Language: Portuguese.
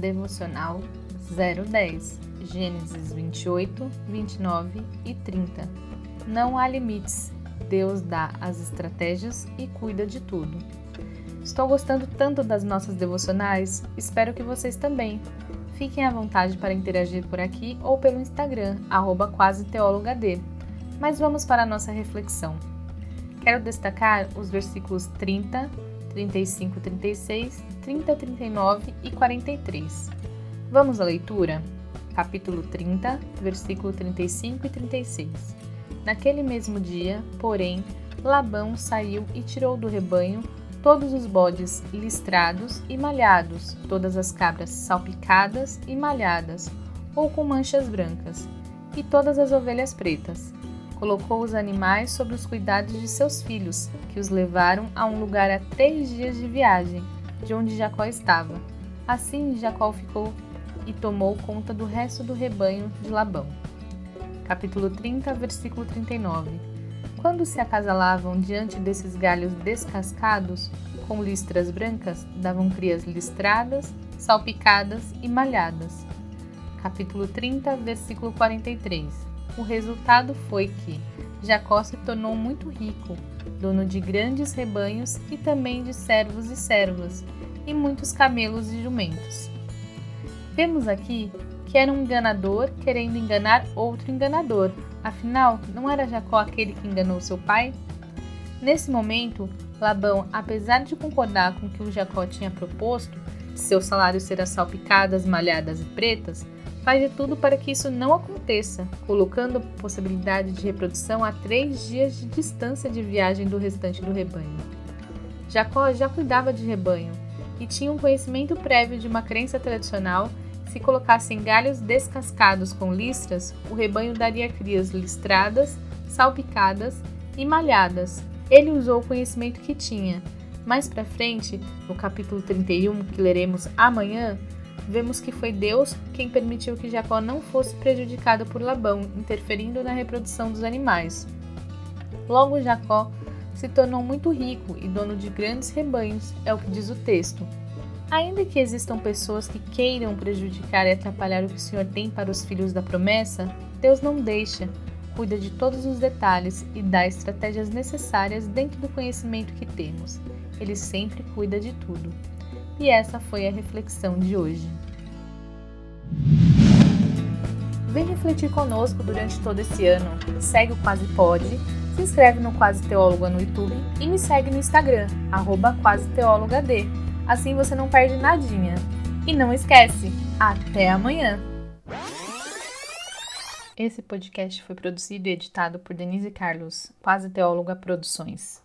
Devocional 010, Gênesis 28, 29 e 30. Não há limites. Deus dá as estratégias e cuida de tudo. Estou gostando tanto das nossas devocionais, espero que vocês também. Fiquem à vontade para interagir por aqui ou pelo Instagram, arroba quase Mas vamos para a nossa reflexão. Quero destacar os versículos 30, 35, 36, 30, 39 e 43. Vamos à leitura? Capítulo 30, versículo 35 e 36. Naquele mesmo dia, porém, Labão saiu e tirou do rebanho todos os bodes listrados e malhados, todas as cabras salpicadas e malhadas, ou com manchas brancas, e todas as ovelhas pretas colocou os animais sob os cuidados de seus filhos, que os levaram a um lugar a três dias de viagem, de onde Jacó estava. Assim Jacó ficou e tomou conta do resto do rebanho de Labão. Capítulo 30, versículo 39. Quando se acasalavam diante desses galhos descascados, com listras brancas, davam crias listradas, salpicadas e malhadas. Capítulo 30, versículo 43 o resultado foi que Jacó se tornou muito rico, dono de grandes rebanhos e também de servos e servas, e muitos camelos e jumentos. Vemos aqui que era um enganador querendo enganar outro enganador. Afinal, não era Jacó aquele que enganou seu pai? Nesse momento, Labão, apesar de concordar com o que o Jacó tinha proposto, seu salário ser salpicadas, malhadas e pretas, faz de tudo para que isso não aconteça, colocando possibilidade de reprodução a três dias de distância de viagem do restante do rebanho. Jacó já cuidava de rebanho e tinha um conhecimento prévio de uma crença tradicional se colocassem galhos descascados com listras, o rebanho daria crias listradas, salpicadas e malhadas. Ele usou o conhecimento que tinha. Mais para frente, no capítulo 31, que leremos amanhã, vemos que foi Deus quem permitiu que Jacó não fosse prejudicado por Labão, interferindo na reprodução dos animais. Logo, Jacó se tornou muito rico e dono de grandes rebanhos, é o que diz o texto. Ainda que existam pessoas que queiram prejudicar e atrapalhar o que o Senhor tem para os filhos da promessa, Deus não deixa, cuida de todos os detalhes e dá estratégias necessárias dentro do conhecimento que temos. Ele sempre cuida de tudo. E essa foi a reflexão de hoje. Vem refletir conosco durante todo esse ano. Segue o Quase Pode, se inscreve no Quase Teóloga no YouTube e me segue no Instagram, arroba Quase. Assim você não perde nadinha. E não esquece, até amanhã! Esse podcast foi produzido e editado por Denise Carlos, Quase Teóloga Produções.